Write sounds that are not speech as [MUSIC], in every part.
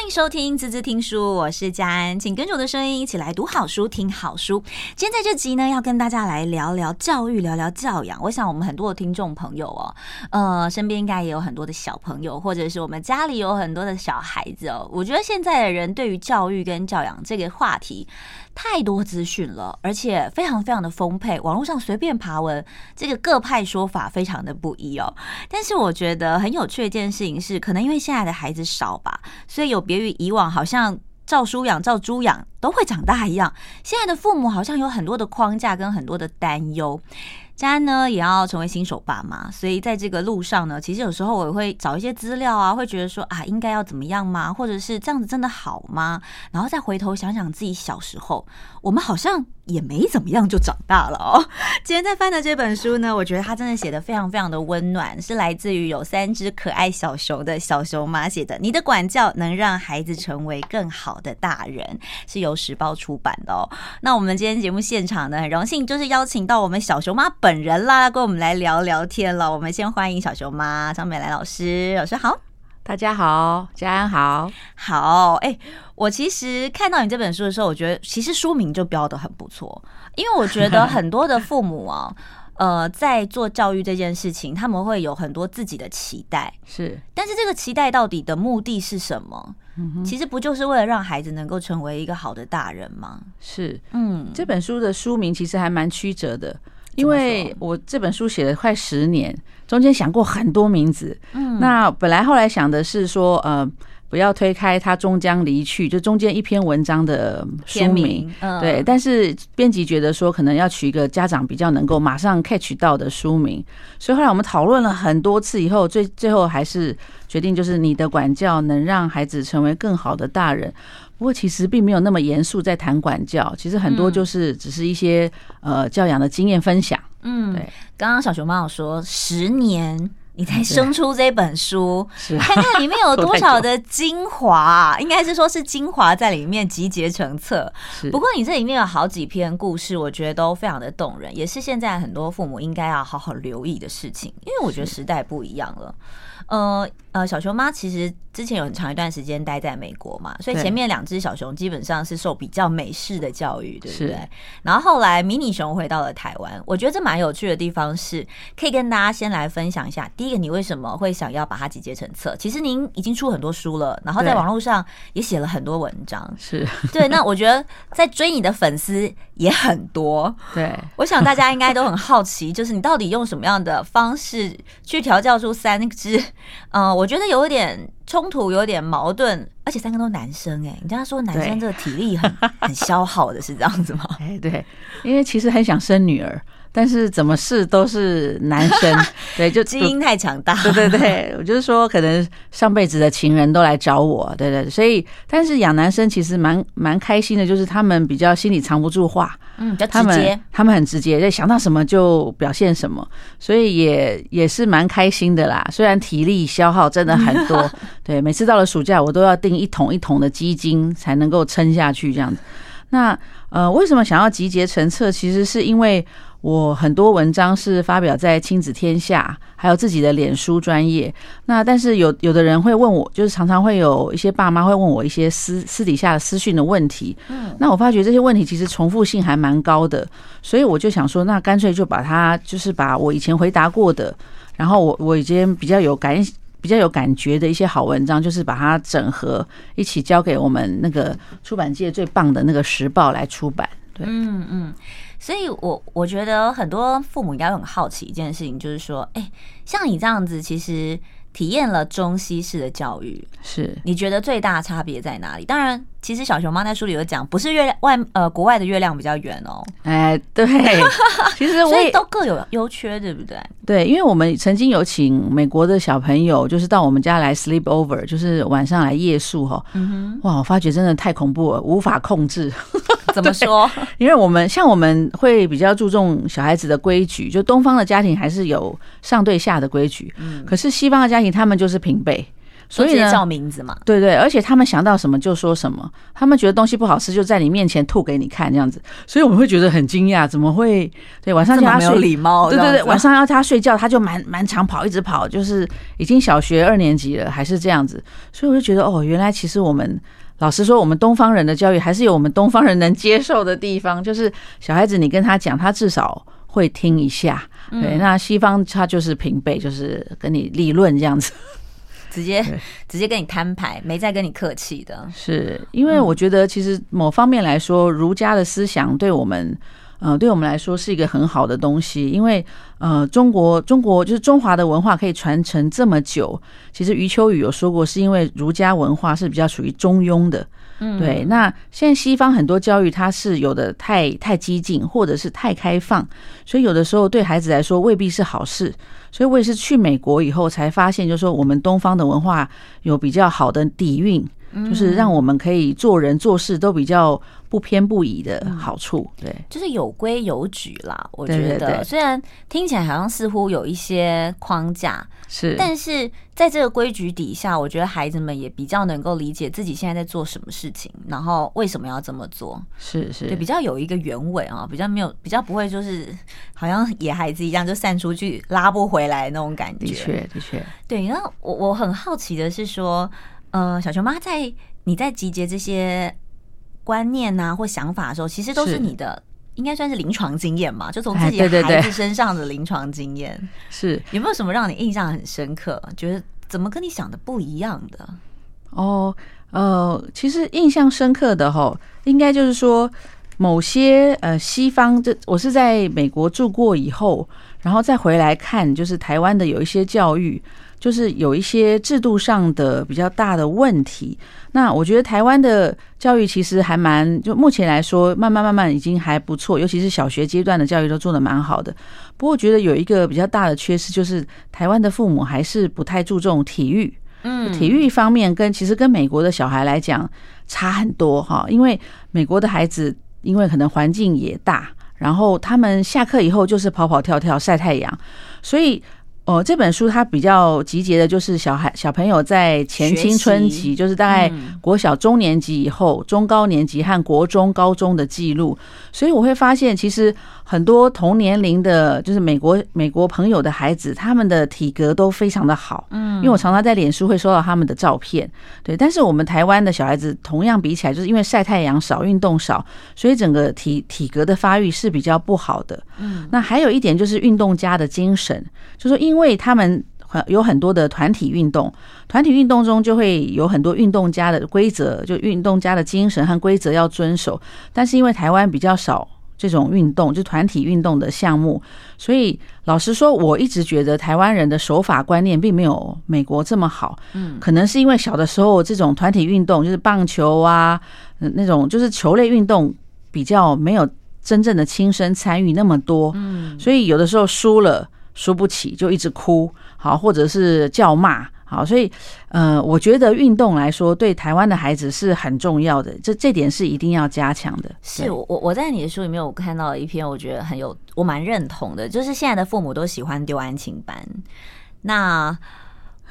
欢迎收听滋滋听书，我是佳安，请跟着我的声音一起来读好书、听好书。今天在这集呢，要跟大家来聊聊教育、聊聊教养。我想我们很多的听众朋友哦，呃，身边应该也有很多的小朋友，或者是我们家里有很多的小孩子哦。我觉得现在的人对于教育跟教养这个话题，太多资讯了，而且非常非常的丰沛，网络上随便爬文，这个各派说法非常的不一哦。但是我觉得很有趣的一件事情是，可能因为现在的孩子少吧，所以有别于以往，好像照书养、照猪养都会长大一样。现在的父母好像有很多的框架跟很多的担忧。佳安呢也要成为新手爸妈，所以在这个路上呢，其实有时候我也会找一些资料啊，会觉得说啊，应该要怎么样吗？或者是这样子真的好吗？然后再回头想想自己小时候，我们好像也没怎么样就长大了哦。[LAUGHS] 今天在翻的这本书呢，我觉得它真的写的非常非常的温暖，是来自于有三只可爱小熊的小熊妈写的。你的管教能让孩子成为更好的大人，是由时报出版的哦。那我们今天节目现场呢，很荣幸就是邀请到我们小熊妈本。本人啦，跟我们来聊聊天了。我们先欢迎小熊妈张美兰老师，老师好，大家好，佳安好，好。哎、欸，我其实看到你这本书的时候，我觉得其实书名就标得很不错，因为我觉得很多的父母啊，[LAUGHS] 呃，在做教育这件事情，他们会有很多自己的期待，是。但是这个期待到底的目的是什么？嗯、其实不就是为了让孩子能够成为一个好的大人吗？是，嗯，这本书的书名其实还蛮曲折的。因为我这本书写了快十年，中间想过很多名字。嗯，那本来后来想的是说，呃，不要推开他终将离去，就中间一篇文章的书名。嗯，对。但是编辑觉得说，可能要取一个家长比较能够马上 catch 到的书名，所以后来我们讨论了很多次以后，最最后还是决定就是你的管教能让孩子成为更好的大人。不过其实并没有那么严肃在谈管教，其实很多就是只是一些呃教养的经验分享。嗯，对。刚刚小熊妈有说，十年你才生出这本书，看看里面有多少的精华，[LAUGHS] 应该是说是精华在里面集结成册。不过你这里面有好几篇故事，我觉得都非常的动人，也是现在很多父母应该要好好留意的事情，因为我觉得时代不一样了。呃呃，小熊妈其实之前有很长一段时间待在美国嘛，所以前面两只小熊基本上是受比较美式的教育，对不对？然后后来迷你熊回到了台湾，我觉得这蛮有趣的地方是，可以跟大家先来分享一下。第一个，你为什么会想要把它集结成册？其实您已经出很多书了，然后在网络上也写了很多文章，是 [LAUGHS] 对。那我觉得在追你的粉丝也很多，对。我想大家应该都很好奇，就是你到底用什么样的方式去调教出三只？嗯，我觉得有点冲突，有点矛盾，而且三个都男生哎，你这样说男生这个体力很 [LAUGHS] 很消耗的，是这样子吗？哎，对，因为其实很想生女儿。但是怎么试都是男生，[LAUGHS] 对，就基因太强大。对对对，我就是说，可能上辈子的情人都来找我，对对。所以，但是养男生其实蛮蛮开心的，就是他们比较心里藏不住话，嗯，比较直接。他们他们很直接，就想到什么就表现什么，所以也也是蛮开心的啦。虽然体力消耗真的很多，[LAUGHS] 对，每次到了暑假，我都要订一桶一桶的鸡精才能够撑下去这样子。那呃，为什么想要集结成册？其实是因为。我很多文章是发表在亲子天下，还有自己的脸书专业。那但是有有的人会问我，就是常常会有一些爸妈会问我一些私私底下的私讯的问题。嗯，那我发觉这些问题其实重复性还蛮高的，所以我就想说，那干脆就把它，就是把我以前回答过的，然后我我已经比较有感比较有感觉的一些好文章，就是把它整合一起交给我们那个出版界最棒的那个时报来出版。对，嗯嗯。所以我，我我觉得很多父母应该很好奇一件事情，就是说，哎、欸，像你这样子，其实体验了中西式的教育，是你觉得最大差别在哪里？当然。其实小熊猫在书里有讲，不是月亮外呃国外的月亮比较圆哦。哎，对，其实我所以都各有优缺，对不对？对，因为我们曾经有请美国的小朋友，就是到我们家来 sleep over，就是晚上来夜宿哈。嗯哼，哇，我发觉真的太恐怖了，无法控制。[LAUGHS] 怎么说？[LAUGHS] 因为我们像我们会比较注重小孩子的规矩，就东方的家庭还是有上对下的规矩。嗯，可是西方的家庭他们就是平辈。所以呢，叫名字嘛，对对，而且他们想到什么就说什么，他们觉得东西不好吃就在你面前吐给你看这样子，所以我们会觉得很惊讶，怎么会？对，晚上叫他睡，没有礼貌，对对对，晚上要他睡觉，他就满满场跑，一直跑，就是已经小学二年级了，还是这样子，所以我就觉得哦，原来其实我们老实说，我们东方人的教育还是有我们东方人能接受的地方，就是小孩子你跟他讲，他至少会听一下，对，那西方他就是平辈，就是跟你理论这样子。直接直接跟你摊牌，没再跟你客气的。是因为我觉得，其实某方面来说，儒家的思想对我们，呃，对我们来说是一个很好的东西。因为，呃，中国中国就是中华的文化可以传承这么久，其实余秋雨有说过，是因为儒家文化是比较属于中庸的。对。那现在西方很多教育，它是有的太太激进，或者是太开放，所以有的时候对孩子来说未必是好事。所以我也是去美国以后才发现，就是说我们东方的文化有比较好的底蕴，就是让我们可以做人做事都比较不偏不倚的好处。对，就是有规有矩啦。我觉得虽然听起来好像似乎有一些框架，是，但是在这个规矩底下，我觉得孩子们也比较能够理解自己现在在做什么事情，然后为什么要这么做。是是，对，比较有一个原委啊，比较没有，比较不会就是好像野孩子一样就散出去拉不回来那种感觉。的确的确，对。然后我我很好奇的是说，呃，小熊妈在你在集结这些。观念呐、啊，或想法的时候，其实都是你的，应该算是临床经验嘛，就从自己孩子身上的临床经验。[LAUGHS] 是有没有什么让你印象很深刻？觉得怎么跟你想的不一样的？哦，呃，其实印象深刻的哈，应该就是说某些呃西方，这我是在美国住过以后，然后再回来看，就是台湾的有一些教育。就是有一些制度上的比较大的问题。那我觉得台湾的教育其实还蛮，就目前来说，慢慢慢慢已经还不错，尤其是小学阶段的教育都做得蛮好的。不过，我觉得有一个比较大的缺失，就是台湾的父母还是不太注重体育。嗯，体育方面跟其实跟美国的小孩来讲差很多哈，因为美国的孩子因为可能环境也大，然后他们下课以后就是跑跑跳跳晒太阳，所以。哦，这本书它比较集结的就是小孩小朋友在前青春期，就是大概国小中年级以后，中高年级和国中高中的记录。所以我会发现，其实很多同年龄的，就是美国美国朋友的孩子，他们的体格都非常的好。嗯，因为我常常在脸书会收到他们的照片。对，但是我们台湾的小孩子同样比起来，就是因为晒太阳少、运动少，所以整个体体格的发育是比较不好的。嗯，那还有一点就是运动家的精神，就是说因为。因为他们有很多的团体运动，团体运动中就会有很多运动家的规则，就运动家的精神和规则要遵守。但是因为台湾比较少这种运动，就团体运动的项目，所以老实说，我一直觉得台湾人的守法观念并没有美国这么好。嗯，可能是因为小的时候这种团体运动，就是棒球啊，那种就是球类运动比较没有真正的亲身参与那么多。嗯，所以有的时候输了。输不起就一直哭，好，或者是叫骂，好，所以，呃，我觉得运动来说，对台湾的孩子是很重要的，这这点是一定要加强的。是我我在你的书里面，我看到了一篇，我觉得很有，我蛮认同的，就是现在的父母都喜欢丢安亲班，那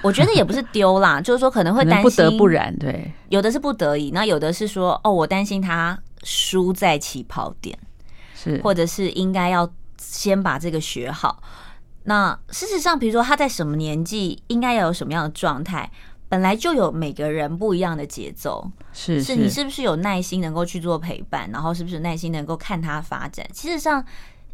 我觉得也不是丢啦，[LAUGHS] 就是说可能会担心不得不然，对，有的是不得已，那有的是说，哦，我担心他输在起跑点，是，或者是应该要先把这个学好。那事实上，比如说他在什么年纪应该要有什么样的状态，本来就有每个人不一样的节奏。是，是，是你是不是有耐心能够去做陪伴，然后是不是有耐心能够看他发展？其实上，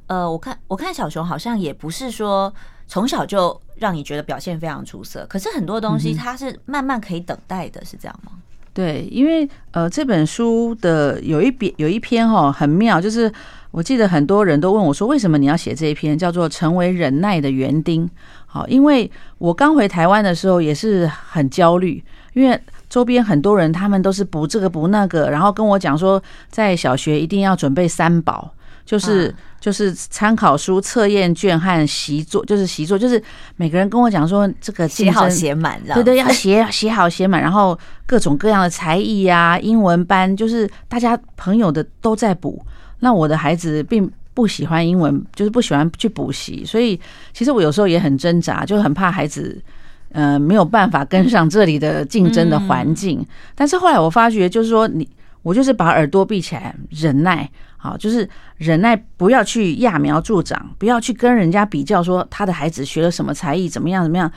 呃，我看我看小熊好像也不是说从小就让你觉得表现非常出色，可是很多东西它是慢慢可以等待的，是这样吗？对，因为呃，这本书的有一篇有一篇哈很妙，就是我记得很多人都问我说，为什么你要写这一篇，叫做《成为忍耐的园丁》。好，因为我刚回台湾的时候也是很焦虑，因为周边很多人他们都是补这个补那个，然后跟我讲说，在小学一定要准备三宝。就是就是参考书、测验卷和习作，就是习作，就是每个人跟我讲说，这个写好写满，对对，要写写好写满，然后各种各样的才艺呀、英文班，就是大家朋友的都在补。那我的孩子并不喜欢英文，就是不喜欢去补习，所以其实我有时候也很挣扎，就很怕孩子。呃没有办法跟上这里的竞争的环境。嗯、但是后来我发觉，就是说你我就是把耳朵闭起来，忍耐，好，就是忍耐，不要去揠苗助长，不要去跟人家比较，说他的孩子学了什么才艺，怎么样怎么样。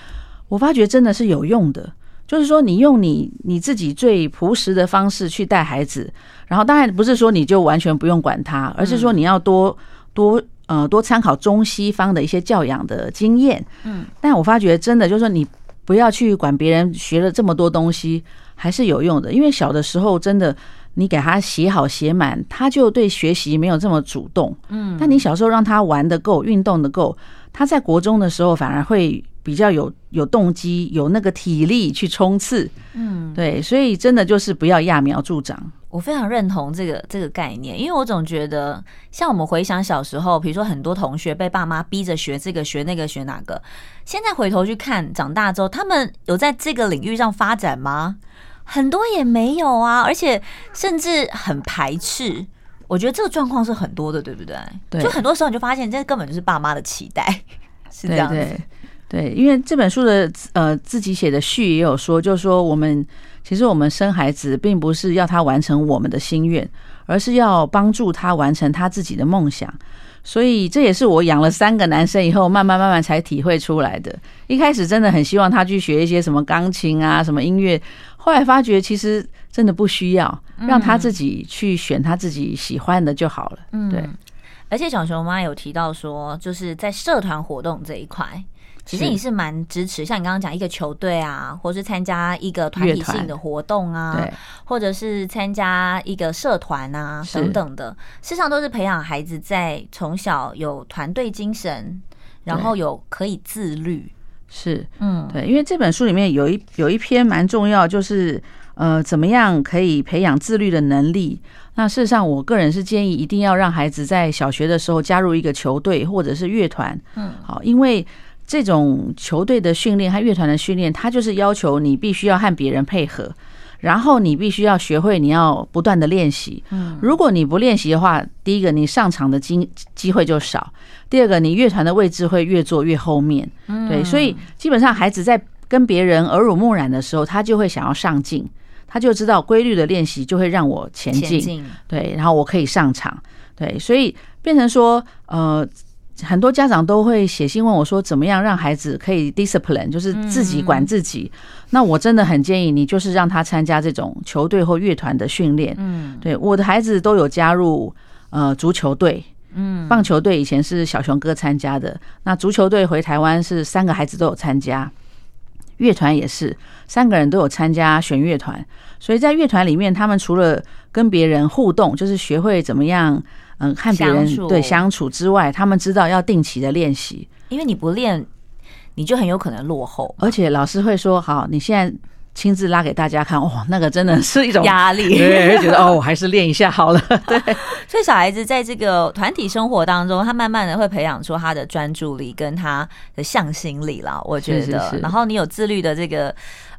我发觉真的是有用的。就是说，你用你你自己最朴实的方式去带孩子，然后当然不是说你就完全不用管他，而是说你要多多呃多参考中西方的一些教养的经验。嗯，但我发觉真的就是说，你不要去管别人学了这么多东西，还是有用的。因为小的时候真的，你给他写好写满，他就对学习没有这么主动。嗯，但你小时候让他玩的够，运动的够，他在国中的时候反而会。比较有有动机，有那个体力去冲刺，嗯，对，所以真的就是不要揠苗助长。我非常认同这个这个概念，因为我总觉得，像我们回想小时候，比如说很多同学被爸妈逼着学这个学那个学哪个，现在回头去看，长大之后他们有在这个领域上发展吗？很多也没有啊，而且甚至很排斥。我觉得这个状况是很多的，对不对？对，就很多时候你就发现，这根本就是爸妈的期待，[LAUGHS] 是这样子。对对对，因为这本书的呃自己写的序也有说，就是说我们其实我们生孩子并不是要他完成我们的心愿，而是要帮助他完成他自己的梦想。所以这也是我养了三个男生以后，慢慢慢慢才体会出来的。一开始真的很希望他去学一些什么钢琴啊、什么音乐，后来发觉其实真的不需要，让他自己去选他自己喜欢的就好了。嗯，对。而且小熊妈有提到说，就是在社团活动这一块。其实你是蛮支持，像你刚刚讲一个球队啊，或是参加一个团体性的活动啊，或者是参加一个社团啊等等的，事实上都是培养孩子在从小有团队精神，然后有可以自律。是，嗯，对，因为这本书里面有一有一篇蛮重要，就是呃，怎么样可以培养自律的能力。那事实上，我个人是建议一定要让孩子在小学的时候加入一个球队或者是乐团。嗯，好，因为。这种球队的训练和乐团的训练，它就是要求你必须要和别人配合，然后你必须要学会，你要不断的练习。嗯，如果你不练习的话，第一个你上场的机机会就少，第二个你乐团的位置会越坐越后面。嗯，对，所以基本上孩子在跟别人耳濡目染的时候，他就会想要上进，他就知道规律的练习就会让我前进。对，然后我可以上场。对，所以变成说，呃。很多家长都会写信问我说：“怎么样让孩子可以 discipline，就是自己管自己？”那我真的很建议你，就是让他参加这种球队或乐团的训练。嗯，对，我的孩子都有加入呃足球队，嗯，棒球队以前是小熊哥参加的，那足球队回台湾是三个孩子都有参加，乐团也是。三个人都有参加选乐团，所以在乐团里面，他们除了跟别人互动，就是学会怎么样。嗯，和别人对相处之外，他们知道要定期的练习，因为你不练，你就很有可能落后。而且老师会说：“好，你现在亲自拉给大家看，哦，那个真的是一种压力，对，觉得哦，我还是练一下好了。[LAUGHS] ”对，所以小孩子在这个团体生活当中，他慢慢的会培养出他的专注力跟他的向心力了。我觉得，是是是，然后你有自律的这个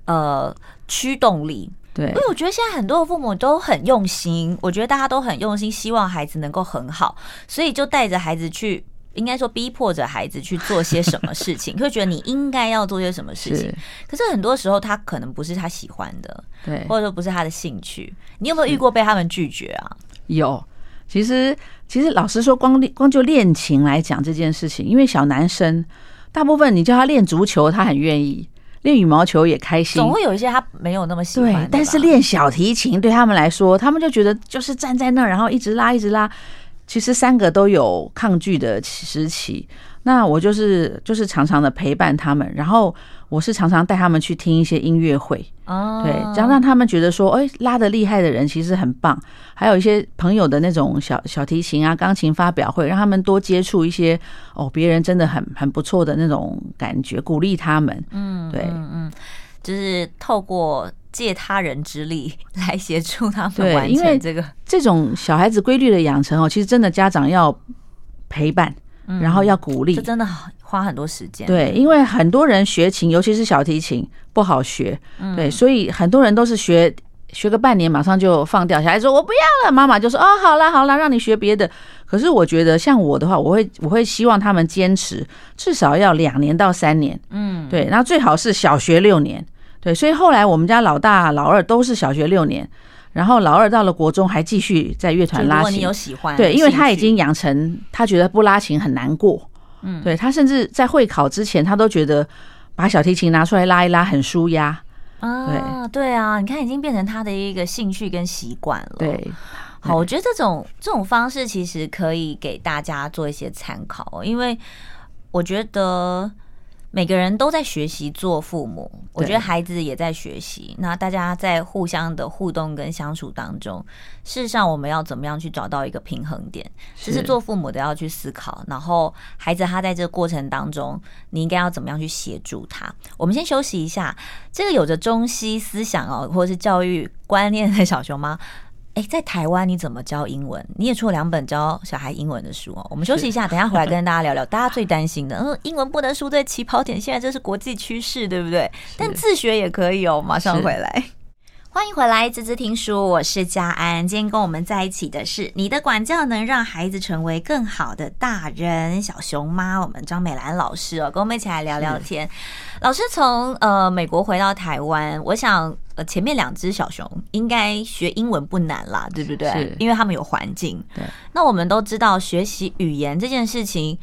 呃驱动力。对，因为我觉得现在很多的父母都很用心，我觉得大家都很用心，希望孩子能够很好，所以就带着孩子去，应该说逼迫着孩子去做些什么事情，[LAUGHS] 会觉得你应该要做些什么事情。可是很多时候他可能不是他喜欢的，对，或者说不是他的兴趣。你有没有遇过被他们拒绝啊？有，其实其实老实说，光练光就练琴来讲这件事情，因为小男生大部分你叫他练足球，他很愿意。练羽毛球也开心，总会有一些他没有那么喜欢。对，但是练小提琴对他们来说，他们就觉得就是站在那儿，然后一直拉，一直拉。其实三个都有抗拒的时期。那我就是就是常常的陪伴他们，然后我是常常带他们去听一些音乐会，哦，对，这样让他们觉得说，哎，拉的厉害的人其实很棒。还有一些朋友的那种小小提琴啊、钢琴发表会，让他们多接触一些哦，别人真的很很不错的那种感觉，鼓励他们。嗯，对，嗯嗯，就是透过借他人之力来协助他们完成这个。这种小孩子规律的养成哦，其实真的家长要陪伴。然后要鼓励，这真的花很多时间。对，因为很多人学琴，尤其是小提琴不好学。对，所以很多人都是学学个半年，马上就放掉。小孩说：“我不要了。”妈妈就说：“哦，好啦好啦，让你学别的。”可是我觉得，像我的话，我会我会希望他们坚持至少要两年到三年。嗯，对，然后最好是小学六年。对，所以后来我们家老大、老二都是小学六年，然后老二到了国中还继续在乐团拉琴。如果你有喜欢，对，因为他已经养成他觉得不拉琴很难过。嗯，对，他甚至在会考之前，他都觉得把小提琴拿出来拉一拉很舒压。啊，对啊，你看已经变成他的一个兴趣跟习惯了。对，好，我觉得这种这种方式其实可以给大家做一些参考，因为我觉得。每个人都在学习做父母，我觉得孩子也在学习。那大家在互相的互动跟相处当中，事实上我们要怎么样去找到一个平衡点？这是做父母的要去思考。然后孩子他在这个过程当中，你应该要怎么样去协助他？我们先休息一下。这个有着中西思想哦，或者是教育观念的小熊妈。哎，在台湾你怎么教英文？你也出了两本教小孩英文的书哦。我们休息一下，等一下回来跟大家聊聊。大家最担心的，嗯，英文不能输在起跑点，现在这是国际趋势，对不对？但自学也可以哦。马上回来。欢迎回来，滋滋听书，我是佳安。今天跟我们在一起的是你的管教能让孩子成为更好的大人，小熊妈，我们张美兰老师哦，跟我们一起来聊聊天。老师从呃美国回到台湾，我想呃前面两只小熊应该学英文不难啦，对不对？因为他们有环境。对，那我们都知道学习语言这件事情。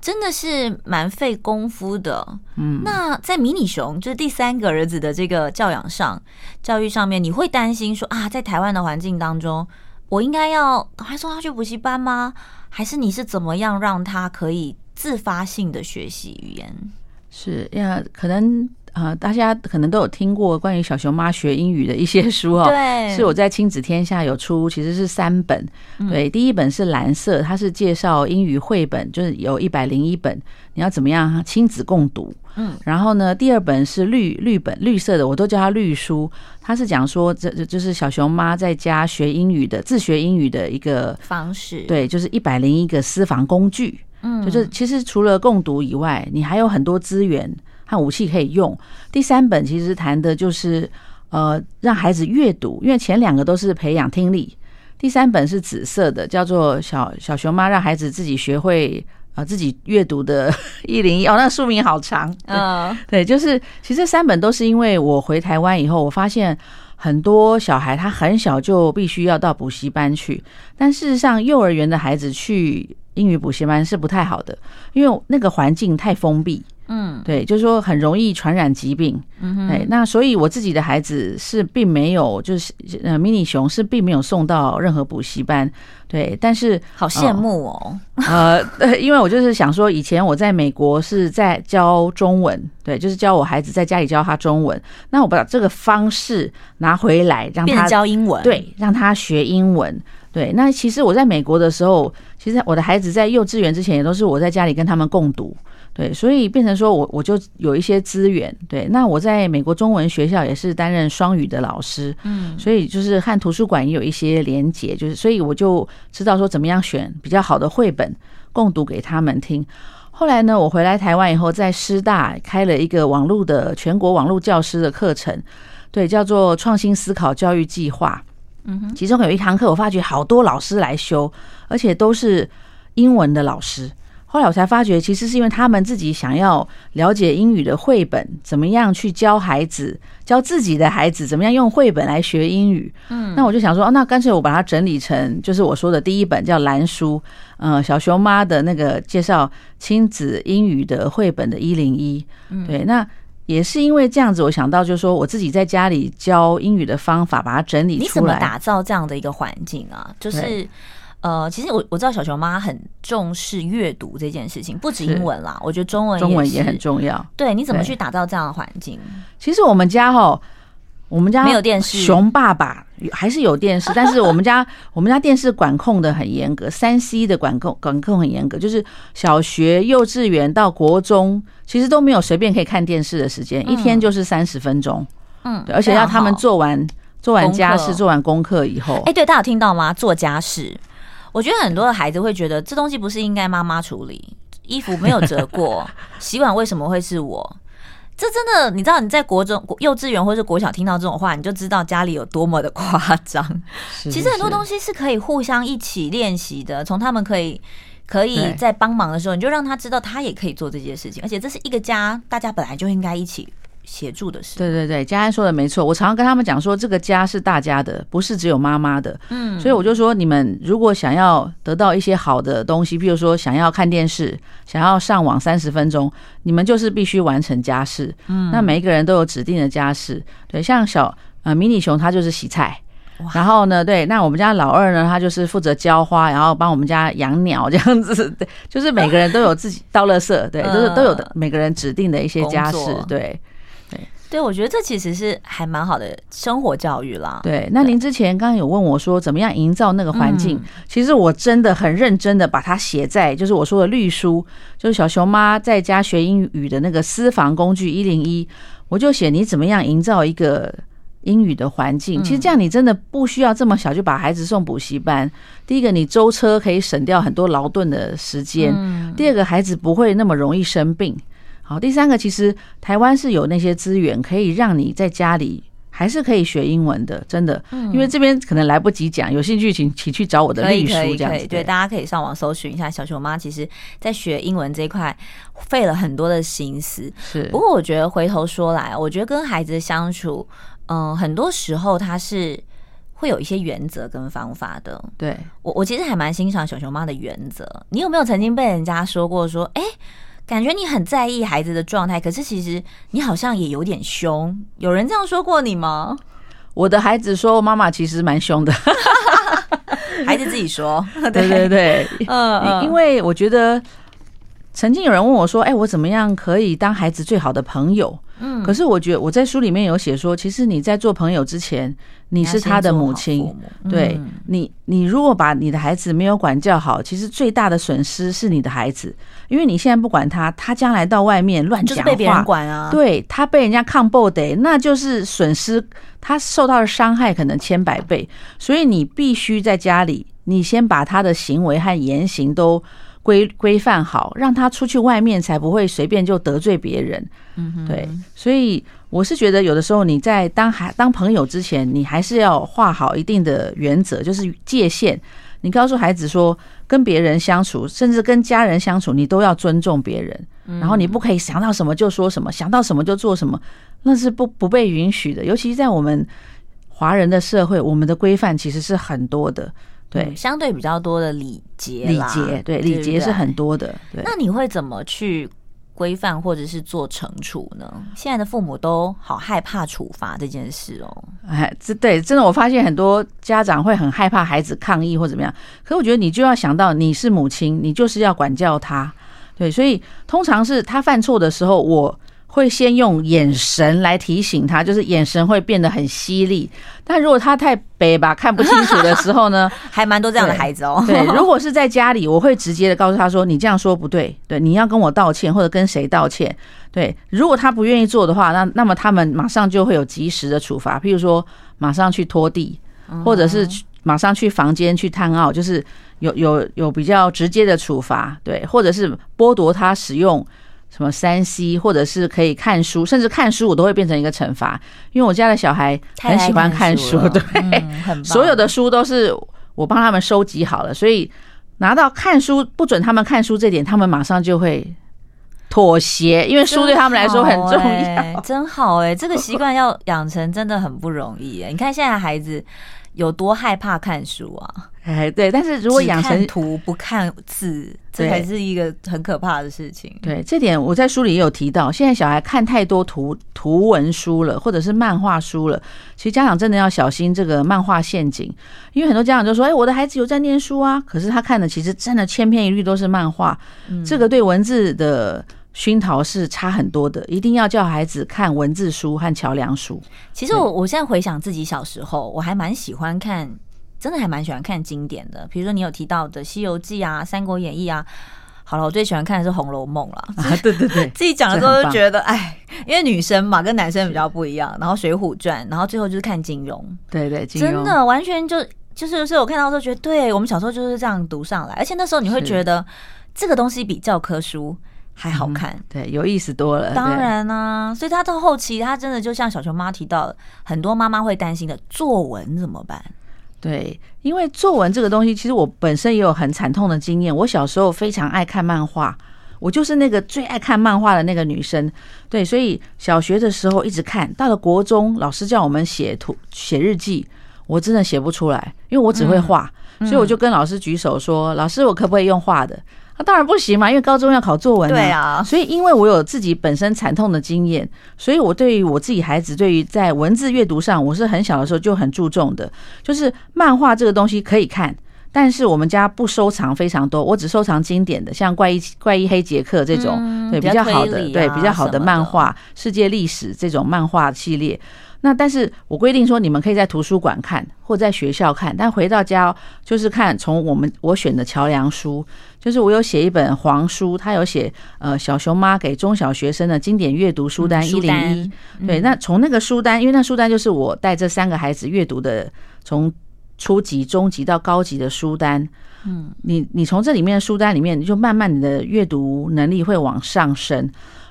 真的是蛮费功夫的，嗯。那在迷你熊就是第三个儿子的这个教养上、教育上面，你会担心说啊，在台湾的环境当中，我应该要赶快送他去补习班吗？还是你是怎么样让他可以自发性的学习语言？是呀，可能。啊，大家可能都有听过关于小熊妈学英语的一些书哦。对，[LAUGHS] 是我在亲子天下有出，其实是三本。对，第一本是蓝色，它是介绍英语绘本，就是有一百零一本，你要怎么样亲子共读。嗯，然后呢，第二本是绿绿本，绿色的，我都叫它绿书。它是讲说，这这就是小熊妈在家学英语的自学英语的一个方式。对，就是一百零一个私房工具。嗯，就是其实除了共读以外，你还有很多资源。和武器可以用。第三本其实谈的就是，呃，让孩子阅读，因为前两个都是培养听力。第三本是紫色的，叫做小小熊妈让孩子自己学会啊自己阅读的 [LAUGHS] 一零一哦，那个书名好长。嗯，对，就是其实三本都是因为我回台湾以后，我发现很多小孩他很小就必须要到补习班去，但事实上幼儿园的孩子去英语补习班是不太好的，因为那个环境太封闭。嗯，对，就是说很容易传染疾病。嗯哼，哎，那所以我自己的孩子是并没有，就是呃，迷你熊是并没有送到任何补习班。对，但是好羡慕哦。[LAUGHS] 呃，对，因为我就是想说，以前我在美国是在教中文，对，就是教我孩子在家里教他中文。那我把这个方式拿回来，让他教英文，对，让他学英文。对，那其实我在美国的时候，其实我的孩子在幼稚园之前也都是我在家里跟他们共读。对，所以变成说我我就有一些资源。对，那我在美国中文学校也是担任双语的老师，嗯，所以就是和图书馆也有一些连结，就是所以我就知道说怎么样选比较好的绘本共读给他们听。后来呢，我回来台湾以后，在师大开了一个网络的全国网络教师的课程，对，叫做创新思考教育计划。嗯哼，其中有一堂课，我发觉好多老师来修，而且都是英文的老师。后来我才发觉，其实是因为他们自己想要了解英语的绘本怎么样去教孩子，教自己的孩子怎么样用绘本来学英语。嗯，那我就想说，哦那干脆我把它整理成，就是我说的第一本叫蓝书，嗯，小熊妈的那个介绍亲子英语的绘本的一零一。对，那也是因为这样子，我想到就是说，我自己在家里教英语的方法，把它整理出来。你怎么打造这样的一个环境啊？就是。呃，其实我我知道小熊妈很重视阅读这件事情，不止英文啦，我觉得中文中文也很重要。对，你怎么去打造这样的环境？其实我们家哈，我们家没有电视，熊爸爸还是有电视，[LAUGHS] 但是我们家我们家电视管控的很严格，三 C 的管控管控很严格，就是小学、幼稚园到国中，其实都没有随便可以看电视的时间，一天就是三十分钟。嗯，对，而且要他们做完做完家事、做完功课以后，哎，对，大家有听到吗？做家事。我觉得很多的孩子会觉得这东西不是应该妈妈处理，衣服没有折过，[LAUGHS] 洗碗为什么会是我？这真的，你知道你在国中、幼稚园或是国小听到这种话，你就知道家里有多么的夸张。其实很多东西是可以互相一起练习的，从他们可以可以在帮忙的时候，你就让他知道他也可以做这件事情，而且这是一个家，大家本来就应该一起。协助的事，对对对，佳安说的没错。我常常跟他们讲说，这个家是大家的，不是只有妈妈的。嗯，所以我就说，你们如果想要得到一些好的东西，比如说想要看电视，想要上网三十分钟，你们就是必须完成家事。嗯，那每一个人都有指定的家事。对，像小呃迷你熊，他就是洗菜。然后呢，对，那我们家老二呢，他就是负责浇花，然后帮我们家养鸟这样子。对，[LAUGHS] 就是每个人都有自己倒垃圾，对，都是都有的每个人指定的一些家事，对。对，我觉得这其实是还蛮好的生活教育啦。对，那您之前刚刚有问我说，怎么样营造那个环境？嗯、其实我真的很认真的把它写在，就是我说的绿书，就是小熊妈在家学英语的那个私房工具一零一，我就写你怎么样营造一个英语的环境。其实这样你真的不需要这么小就把孩子送补习班。第一个，你舟车可以省掉很多劳顿的时间；第二个，孩子不会那么容易生病。好，第三个，其实台湾是有那些资源可以让你在家里还是可以学英文的，真的。嗯，因为这边可能来不及讲，有兴趣请请去找我的秘书这样子。对，大家可以上网搜寻一下。小熊妈其实在学英文这一块费了很多的心思。是，不过我觉得回头说来，我觉得跟孩子相处，嗯，很多时候他是会有一些原则跟方法的。对，我，我其实还蛮欣赏小熊妈的原则。你有没有曾经被人家说过说，哎？感觉你很在意孩子的状态，可是其实你好像也有点凶。有人这样说过你吗？我的孩子说，妈妈其实蛮凶的。[LAUGHS] [LAUGHS] 孩子自己说，对对对，[LAUGHS] 嗯，因为我觉得曾经有人问我说：“哎，我怎么样可以当孩子最好的朋友？”嗯，可是我觉得我在书里面有写说，其实你在做朋友之前，你是他的母亲，母对你，你如果把你的孩子没有管教好，其实最大的损失是你的孩子，因为你现在不管他，他将来到外面乱讲话，就是被别人管啊，对他被人家抗暴的，那就是损失，他受到的伤害可能千百倍，所以你必须在家里，你先把他的行为和言行都。规规范好，让他出去外面才不会随便就得罪别人。嗯哼，对，所以我是觉得有的时候你在当孩当朋友之前，你还是要画好一定的原则，就是界限。你告诉孩子说，跟别人相处，甚至跟家人相处，你都要尊重别人。然后你不可以想到什么就说什么，想到什么就做什么，那是不不被允许的。尤其在我们华人的社会，我们的规范其实是很多的。对、嗯，相对比较多的礼节，礼节对礼节是很多的。对，那你会怎么去规范或者是做惩处呢？现在的父母都好害怕处罚这件事哦。哎，这对真的，我发现很多家长会很害怕孩子抗议或怎么样。可我觉得你就要想到，你是母亲，你就是要管教他。对，所以通常是他犯错的时候，我。会先用眼神来提醒他，就是眼神会变得很犀利。但如果他太北吧，看不清楚的时候呢，[LAUGHS] 还蛮多这样的孩子哦。对，如果是在家里，我会直接的告诉他说：“你这样说不对，对，你要跟我道歉，或者跟谁道歉。”对，如果他不愿意做的话，那那么他们马上就会有及时的处罚，譬如说马上去拖地，或者是马上去房间去探奥，就是有有有比较直接的处罚，对，或者是剥夺他使用。什么三 C，或者是可以看书，甚至看书我都会变成一个惩罚，因为我家的小孩很喜欢看书，[LAUGHS] 对，嗯、所有的书都是我帮他们收集好了，所以拿到看书不准他们看书这点，他们马上就会妥协，因为书对他们来说很重要。真好哎、欸，这个习惯要养成真的很不容易哎，你看现在孩子。有多害怕看书啊？哎，对，但是如果养成图不看字，这才是一个很可怕的事情。对，这点我在书里也有提到。现在小孩看太多图图文书了，或者是漫画书了，其实家长真的要小心这个漫画陷阱，因为很多家长就说：“哎，我的孩子有在念书啊。”可是他看的其实真的千篇一律都是漫画，这个对文字的。熏陶是差很多的，一定要叫孩子看文字书和桥梁书。其实我我现在回想自己小时候，我还蛮喜欢看，真的还蛮喜欢看经典的。比如说你有提到的《西游记》啊，《三国演义》啊。好了，我最喜欢看的是《红楼梦》了。啊，对对对，[LAUGHS] 自己讲的时候就觉得，哎，因为女生嘛，跟男生比较不一样。然后《水浒传》，然后最后就是看金庸。对对，金庸真的完全就就是，是我看到的时候觉得，对我们小时候就是这样读上来，而且那时候你会觉得这个东西比教科书。还好看，嗯，对，有意思多了。当然啊，所以他到后期，他真的就像小熊妈提到的，很多妈妈会担心的，作文怎么办？对，因为作文这个东西，其实我本身也有很惨痛的经验。我小时候非常爱看漫画，我就是那个最爱看漫画的那个女生。对，所以小学的时候一直看，到了国中，老师叫我们写图写日记，我真的写不出来，因为我只会画，嗯，所以我就跟老师举手说：“嗯，老师，我可不可以用画的？”那、啊、当然不行嘛，因为高中要考作文。对啊，所以因为我有自己本身惨痛的经验，所以我对于我自己孩子，对于在文字阅读上，我是很小的时候就很注重的。就是漫画这个东西可以看，但是我们家不收藏非常多，我只收藏经典的，像怪异怪异黑杰克这种，嗯、对比较好的，对比较好的漫画，世界历史这种漫画系列。那但是我规定说，你们可以在图书馆看，或在学校看，但回到家就是看从我们我选的桥梁书，就是我有写一本黄书，他有写呃小熊妈给中小学生的经典阅读书单一零一，对，那从那个书单，因为那书单就是我带这三个孩子阅读的，从初级、中级到高级的书单，嗯，你你从这里面的书单里面，你就慢慢你的阅读能力会往上升。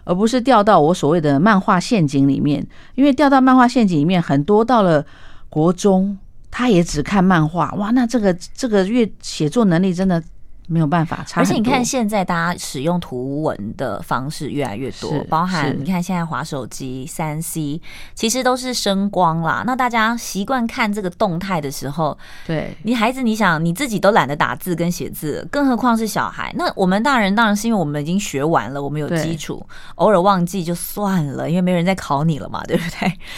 而不是掉到我所谓的漫画陷阱里面，因为掉到漫画陷阱里面，很多到了国中，他也只看漫画，哇，那这个这个阅写作能力真的。没有办法，而且你看现在大家使用图文的方式越来越多，包含你看现在滑手机、三 C，其实都是声光啦。那大家习惯看这个动态的时候，对你孩子，你想你自己都懒得打字跟写字，更何况是小孩。那我们大人当然是因为我们已经学完了，我们有基础，偶尔忘记就算了，因为没人在考你了嘛，[LAUGHS] 对不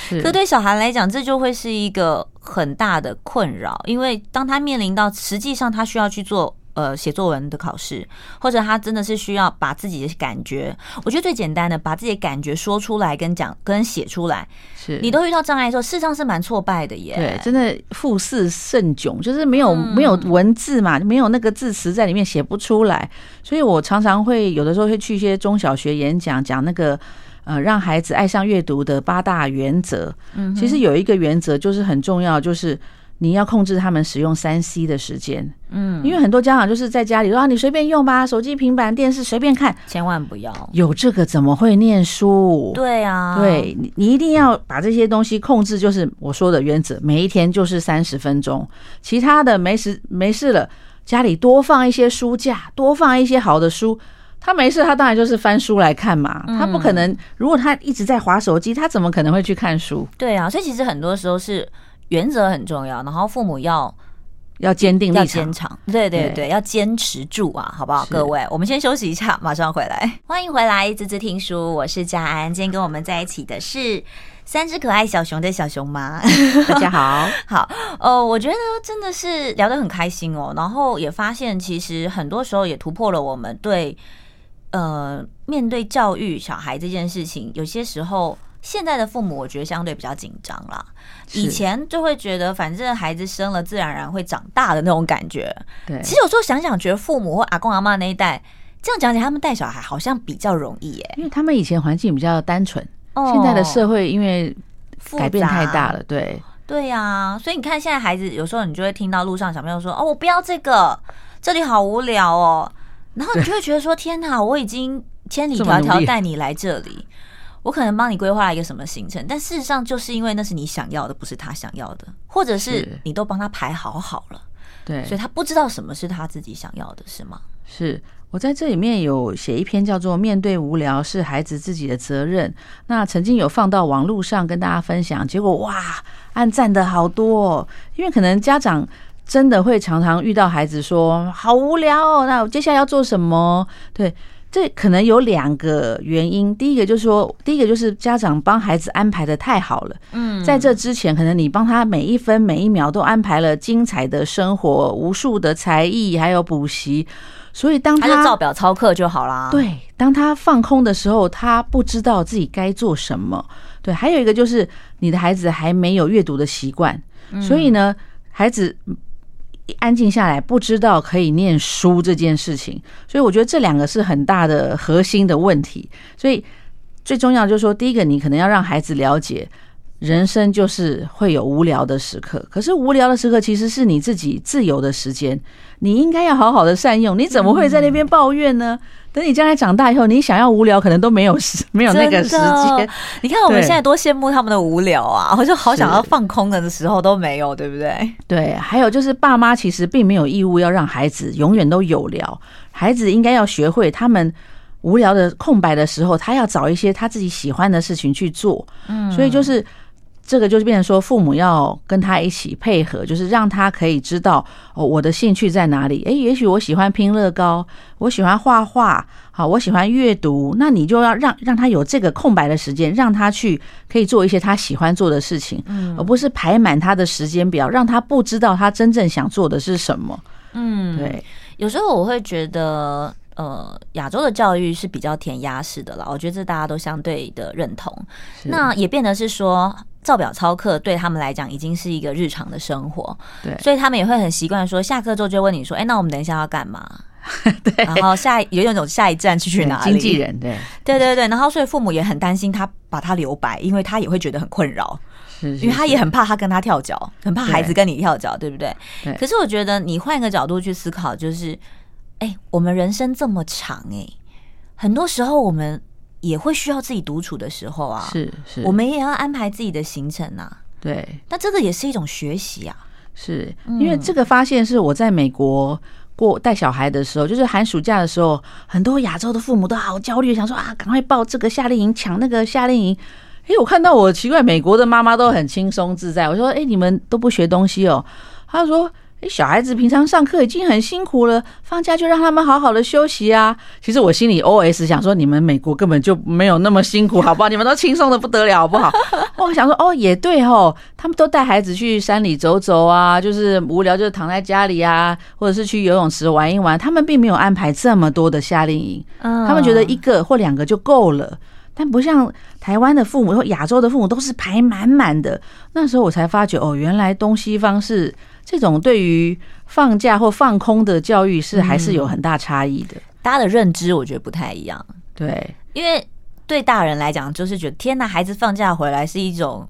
对？可对小孩来讲，这就会是一个很大的困扰，因为当他面临到实际上他需要去做。呃，写作文的考试，或者他真的是需要把自己的感觉，我觉得最简单的，把自己的感觉说出来，跟讲，跟写出来，是你都遇到障碍的时候，事实上是蛮挫败的耶。对，真的复试甚窘，就是没有没有文字嘛，没有那个字词在里面写不出来。所以我常常会有的时候会去一些中小学演讲，讲那个呃，让孩子爱上阅读的八大原则。嗯，其实有一个原则就是很重要，就是。你要控制他们使用三 C 的时间，嗯，因为很多家长就是在家里说啊，你随便用吧，手机、平板、电视随便看，千万不要。有这个怎么会念书？对啊，对，你你一定要把这些东西控制，就是我说的原则，每一天就是三十分钟，其他的没事没事了，家里多放一些书架，多放一些好的书，他没事，他当然就是翻书来看嘛，他不可能，如果他一直在划手机，他怎么可能会去看书？对啊，所以其实很多时候是。原则很重要，然后父母要要坚定立场，对对对，要坚持住啊，好不好？各位，我们先休息一下，马上回来。[LAUGHS] 欢迎回来，滋滋听书，我是佳安。今天跟我们在一起的是三只可爱小熊的小熊妈，[LAUGHS] 大家好，[LAUGHS] 好。呃，我觉得真的是聊得很开心哦，然后也发现其实很多时候也突破了我们对呃面对教育小孩这件事情，有些时候。现在的父母，我觉得相对比较紧张啦。以前就会觉得，反正孩子生了，自然而然会长大的那种感觉。对，其实有时候想想，觉得父母或阿公阿妈那一代，这样讲起来，他们带小孩好像比较容易耶，因为他们以前环境比较单纯。现在的社会因为改变太大了，对对呀。所以你看，现在孩子有时候你就会听到路上小朋友说：“哦，我不要这个，这里好无聊哦。”然后你就会觉得说：“天哪，我已经千里迢迢带你来这里。”我可能帮你规划一个什么行程，但事实上就是因为那是你想要的，不是他想要的，或者是你都帮他排好好了，对，所以他不知道什么是他自己想要的，是吗？是我在这里面有写一篇叫做《面对无聊是孩子自己的责任》，那曾经有放到网络上跟大家分享，结果哇，按赞的好多哦，因为可能家长真的会常常遇到孩子说好无聊哦，那我接下来要做什么？对。这可能有两个原因，第一个就是说，第一个就是家长帮孩子安排的太好了。嗯，在这之前，可能你帮他每一分每一秒都安排了精彩的生活、无数的才艺，还有补习，所以当他，他就照表操课就好啦。对，当他放空的时候，他不知道自己该做什么。对，还有一个就是你的孩子还没有阅读的习惯，所以呢，孩子。安静下来，不知道可以念书这件事情，所以我觉得这两个是很大的核心的问题。所以最重要就是说，第一个，你可能要让孩子了解，人生就是会有无聊的时刻，可是无聊的时刻其实是你自己自由的时间，你应该要好好的善用。你怎么会在那边抱怨呢？等你将来长大以后，你想要无聊，可能都没有时，没有那个时间。你看我们现在多羡慕他们的无聊啊！我就好想要放空的时候都没有，对不对？对，还有就是爸妈其实并没有义务要让孩子永远都有聊，孩子应该要学会他们。无聊的空白的时候，他要找一些他自己喜欢的事情去做。嗯，所以就是这个，就是变成说，父母要跟他一起配合，就是让他可以知道哦，我的兴趣在哪里。诶，也许我喜欢拼乐高，我喜欢画画，好，我喜欢阅读。那你就要让让他有这个空白的时间，让他去可以做一些他喜欢做的事情，嗯，而不是排满他的时间表，让他不知道他真正想做的是什么。嗯，对，有时候我会觉得。呃，亚洲的教育是比较填鸭式的了，我觉得这大家都相对的认同。那也变得是说，照表操课对他们来讲已经是一个日常的生活。对，所以他们也会很习惯说，下课之后就问你说：“哎，那我们等一下要干嘛？” [LAUGHS] 对，然后下有一种下一站去去哪里？经纪人，对，对对对。然后所以父母也很担心他把他留白，因为他也会觉得很困扰，是，因为他也很怕他跟他跳脚，很怕孩子跟你跳脚，对不对？对。可是我觉得你换一个角度去思考，就是。哎、欸，我们人生这么长哎、欸，很多时候我们也会需要自己独处的时候啊。是是，我们也要安排自己的行程啊。对，那这个也是一种学习啊。是因为这个发现是我在美国过带小孩的时候，就是寒暑假的时候，很多亚洲的父母都好焦虑，想说啊，赶快报这个夏令营，抢那个夏令营。哎、欸，我看到我奇怪，美国的妈妈都很轻松自在。我说，哎、欸，你们都不学东西哦？他说。小孩子平常上课已经很辛苦了，放假就让他们好好的休息啊。其实我心里 OS 想说，你们美国根本就没有那么辛苦，好不好？你们都轻松的不得了，好不好？[LAUGHS] 我想说，哦，也对哦，他们都带孩子去山里走走啊，就是无聊就躺在家里啊，或者是去游泳池玩一玩。他们并没有安排这么多的夏令营，他们觉得一个或两个就够了。但不像台湾的父母或亚洲的父母都是排满满的。那时候我才发觉，哦，原来东西方是。这种对于放假或放空的教育是还是有很大差异的，大家的认知我觉得不太一样。对，因为对大人来讲，就是觉得天哪，孩子放假回来是一种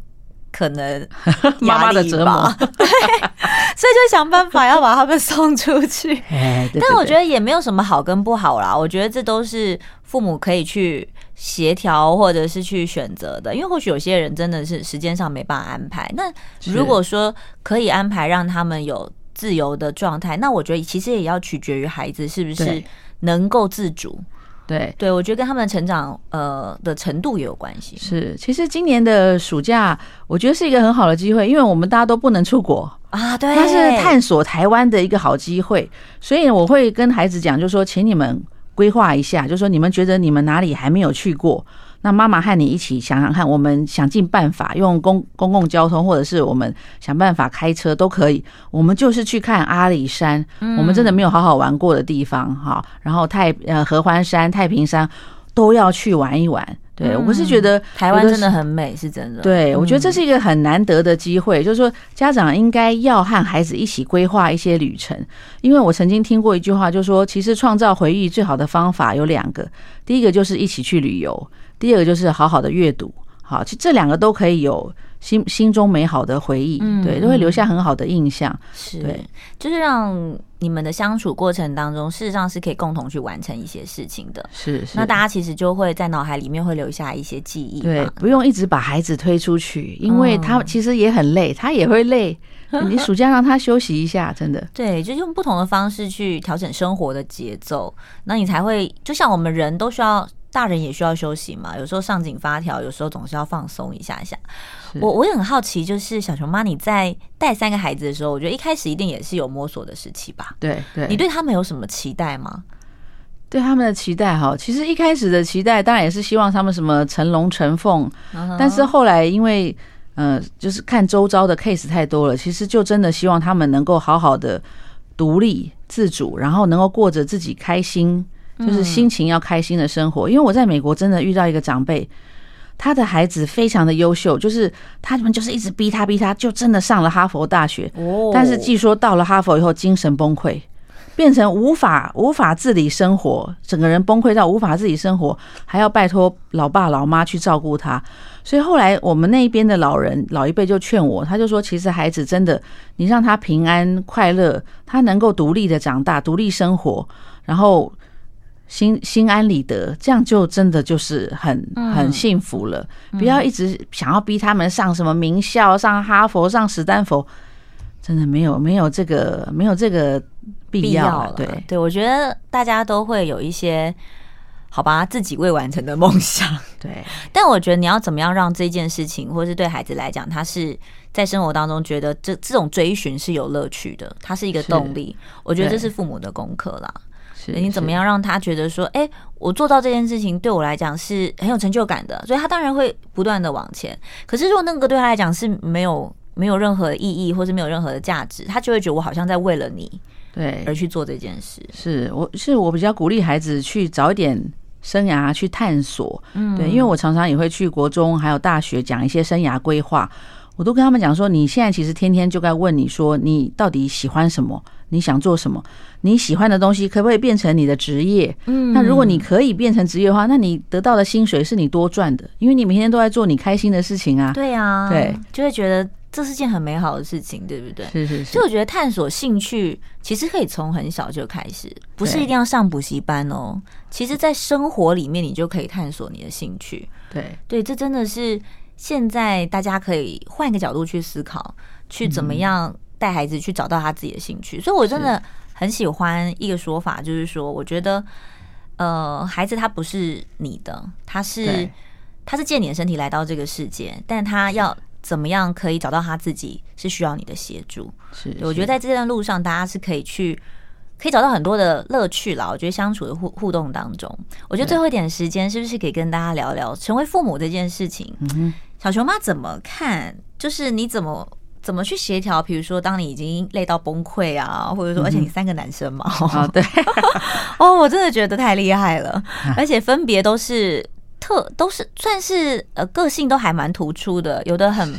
可能 [LAUGHS] 妈妈的折磨，[LAUGHS] 对，所以就想办法要把他们送出去。[LAUGHS] 但我觉得也没有什么好跟不好啦，我觉得这都是父母可以去。协调或者是去选择的，因为或许有些人真的是时间上没办法安排。那如果说可以安排让他们有自由的状态，那我觉得其实也要取决于孩子是不是能够自主。对对，我觉得跟他们成长呃的程度也有关系。是，其实今年的暑假我觉得是一个很好的机会，因为我们大家都不能出国啊，对，它是探索台湾的一个好机会。所以我会跟孩子讲，就是说，请你们。规划一下，就说你们觉得你们哪里还没有去过，那妈妈和你一起想想看，我们想尽办法用公公共交通，或者是我们想办法开车都可以。我们就是去看阿里山，我们真的没有好好玩过的地方哈。然后太呃合欢山、太平山都要去玩一玩。对，我是觉得台湾真的很美，是真的。对，我觉得这是一个很难得的机会，就是说家长应该要和孩子一起规划一些旅程。因为我曾经听过一句话，就是说其实创造回忆最好的方法有两个，第一个就是一起去旅游，第二个就是好好的阅读。好，其实这两个都可以有心心中美好的回忆，对，都会留下很好的印象。是，对，就是让你们的相处过程当中，事实上是可以共同去完成一些事情的。是，是，那大家其实就会在脑海里面会留下一些记忆。对，不用一直把孩子推出去，因为他其实也很累，他也会累。[LAUGHS] 你暑假让他休息一下，真的。对，就用不同的方式去调整生活的节奏，那你才会就像我们人都需要。大人也需要休息嘛，有时候上紧发条，有时候总是要放松一下下。我我也很好奇，就是小熊妈你在带三个孩子的时候，我觉得一开始一定也是有摸索的时期吧？对对，你对他们有什么期待吗？对他们的期待哈，其实一开始的期待当然也是希望他们什么成龙成凤，但是后来因为呃，就是看周遭的 case 太多了，其实就真的希望他们能够好好的独立自主，然后能够过着自己开心。就是心情要开心的生活，因为我在美国真的遇到一个长辈，他的孩子非常的优秀，就是他们就是一直逼他逼他，就真的上了哈佛大学。但是据说到了哈佛以后精神崩溃，变成无法无法自理生活，整个人崩溃到无法自理生活，还要拜托老爸老妈去照顾他。所以后来我们那边的老人老一辈就劝我，他就说，其实孩子真的，你让他平安快乐，他能够独立的长大，独立生活，然后。心心安理得，这样就真的就是很很幸福了。不要一直想要逼他们上什么名校，上哈佛，上史丹佛，真的没有没有这个没有这个必要了。对对，我觉得大家都会有一些。好吧，自己未完成的梦想。[LAUGHS] 对，但我觉得你要怎么样让这件事情，或是对孩子来讲，他是在生活当中觉得这这种追寻是有乐趣的，它是一个动力。我觉得这是父母的功课啦。是，你怎么样让他觉得说，哎，我做到这件事情对我来讲是很有成就感的，所以他当然会不断的往前。可是如果那个对他来讲是没有没有任何意义，或是没有任何的价值，他就会觉得我好像在为了你。对，而去做这件事，是我是我比较鼓励孩子去早一点生涯去探索，嗯，对，因为我常常也会去国中还有大学讲一些生涯规划，我都跟他们讲说，你现在其实天天就该问你说，你到底喜欢什么？你想做什么？你喜欢的东西可不可以变成你的职业？嗯，那如果你可以变成职业的话，那你得到的薪水是你多赚的，因为你每天都在做你开心的事情啊。对啊，对，就会觉得。这是件很美好的事情，对不对？是是是。所以我觉得探索兴趣其实可以从很小就开始，不是一定要上补习班哦。其实，在生活里面，你就可以探索你的兴趣。对对，这真的是现在大家可以换一个角度去思考，去怎么样带孩子去找到他自己的兴趣。所以我真的很喜欢一个说法，就是说，我觉得呃，孩子他不是你的，他是他是借你的身体来到这个世界，但他要。怎么样可以找到他自己？是需要你的协助。是，我觉得在这段路上，大家是可以去，可以找到很多的乐趣啦。我觉得相处的互互动当中，我觉得最后一点时间，是不是可以跟大家聊聊成为父母这件事情？嗯，小熊妈怎么看？就是你怎么怎么去协调？比如说，当你已经累到崩溃啊，或者说，而且你三个男生嘛，哦，[LAUGHS] 对，哦，我真的觉得太厉害了，而且分别都是。特都是算是呃个性都还蛮突出的，有的很，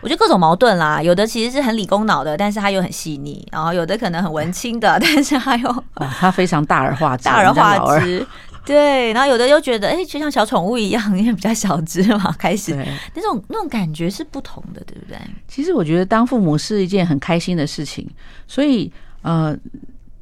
我觉得各种矛盾啦，有的其实是很理工脑的，但是他又很细腻，然后有的可能很文青的，[LAUGHS] 但是他又他非常大而化之，大而化之，对，然后有的又觉得哎、欸，就像小宠物一样，因为比较小只嘛，开始。那种那种感觉是不同的，对不对？其实我觉得当父母是一件很开心的事情，所以呃，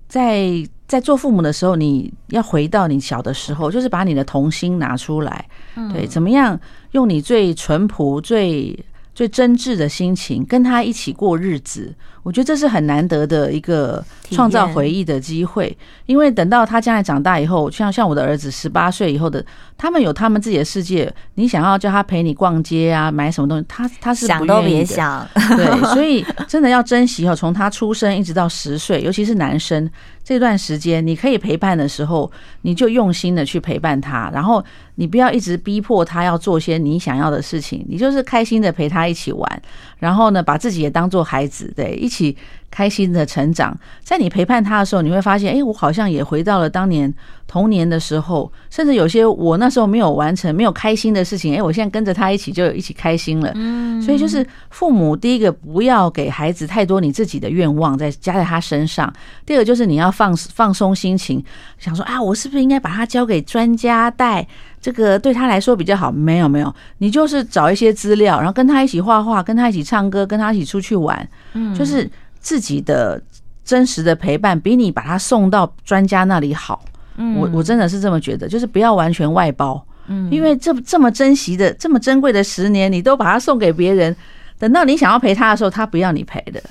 在。在做父母的时候，你要回到你小的时候，就是把你的童心拿出来，对，怎么样用你最淳朴、最最真挚的心情跟他一起过日子。我觉得这是很难得的一个创造回忆的机会，因为等到他将来长大以后，像像我的儿子十八岁以后的，他们有他们自己的世界。你想要叫他陪你逛街啊，买什么东西，他他是。想都别想。对，所以真的要珍惜哦，从他出生一直到十岁，尤其是男生这段时间，你可以陪伴的时候，你就用心的去陪伴他，然后你不要一直逼迫他要做些你想要的事情，你就是开心的陪他一起玩，然后呢，把自己也当做孩子，对，一起。开心的成长，在你陪伴他的时候，你会发现，哎，我好像也回到了当年童年的时候，甚至有些我那时候没有完成、没有开心的事情，哎，我现在跟着他一起就一起开心了。嗯，所以就是父母第一个不要给孩子太多你自己的愿望再加在他身上，第二个就是你要放放松心情，想说啊，我是不是应该把他交给专家带？这个对他来说比较好。没有没有，你就是找一些资料，然后跟他一起画画，跟他一起唱歌，跟他一起出去玩。嗯，就是。自己的真实的陪伴比你把他送到专家那里好，嗯，我我真的是这么觉得，就是不要完全外包，嗯，因为这这么珍惜的、这么珍贵的十年，你都把它送给别人，等到你想要陪他的时候，他不要你陪的。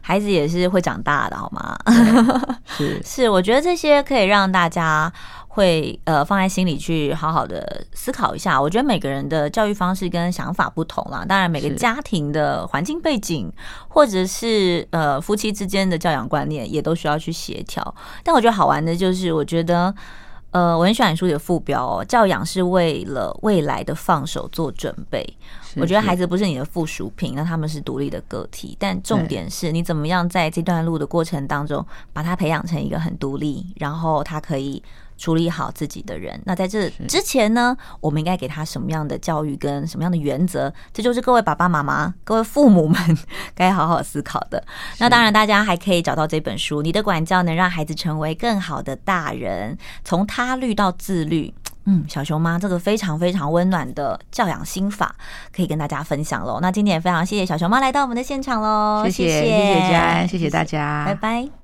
孩子也是会长大的，好吗？是 [LAUGHS] 是，我觉得这些可以让大家。会呃放在心里去好好的思考一下。我觉得每个人的教育方式跟想法不同啦，当然每个家庭的环境背景或者是呃夫妻之间的教养观念也都需要去协调。但我觉得好玩的就是，我觉得呃我很喜欢书里的副标哦，教养是为了未来的放手做准备。我觉得孩子不是你的附属品，那他们是独立的个体。但重点是你怎么样在这段路的过程当中，把他培养成一个很独立，然后他可以。处理好自己的人，那在这之前呢，我们应该给他什么样的教育跟什么样的原则？这就是各位爸爸妈妈、各位父母们 [LAUGHS] 该好好思考的。那当然，大家还可以找到这本书，《你的管教能让孩子成为更好的大人》，从他律到自律。嗯，小熊妈这个非常非常温暖的教养心法，可以跟大家分享喽。那今天也非常谢谢小熊妈来到我们的现场喽，谢谢谢谢佳安，谢谢大家，拜拜。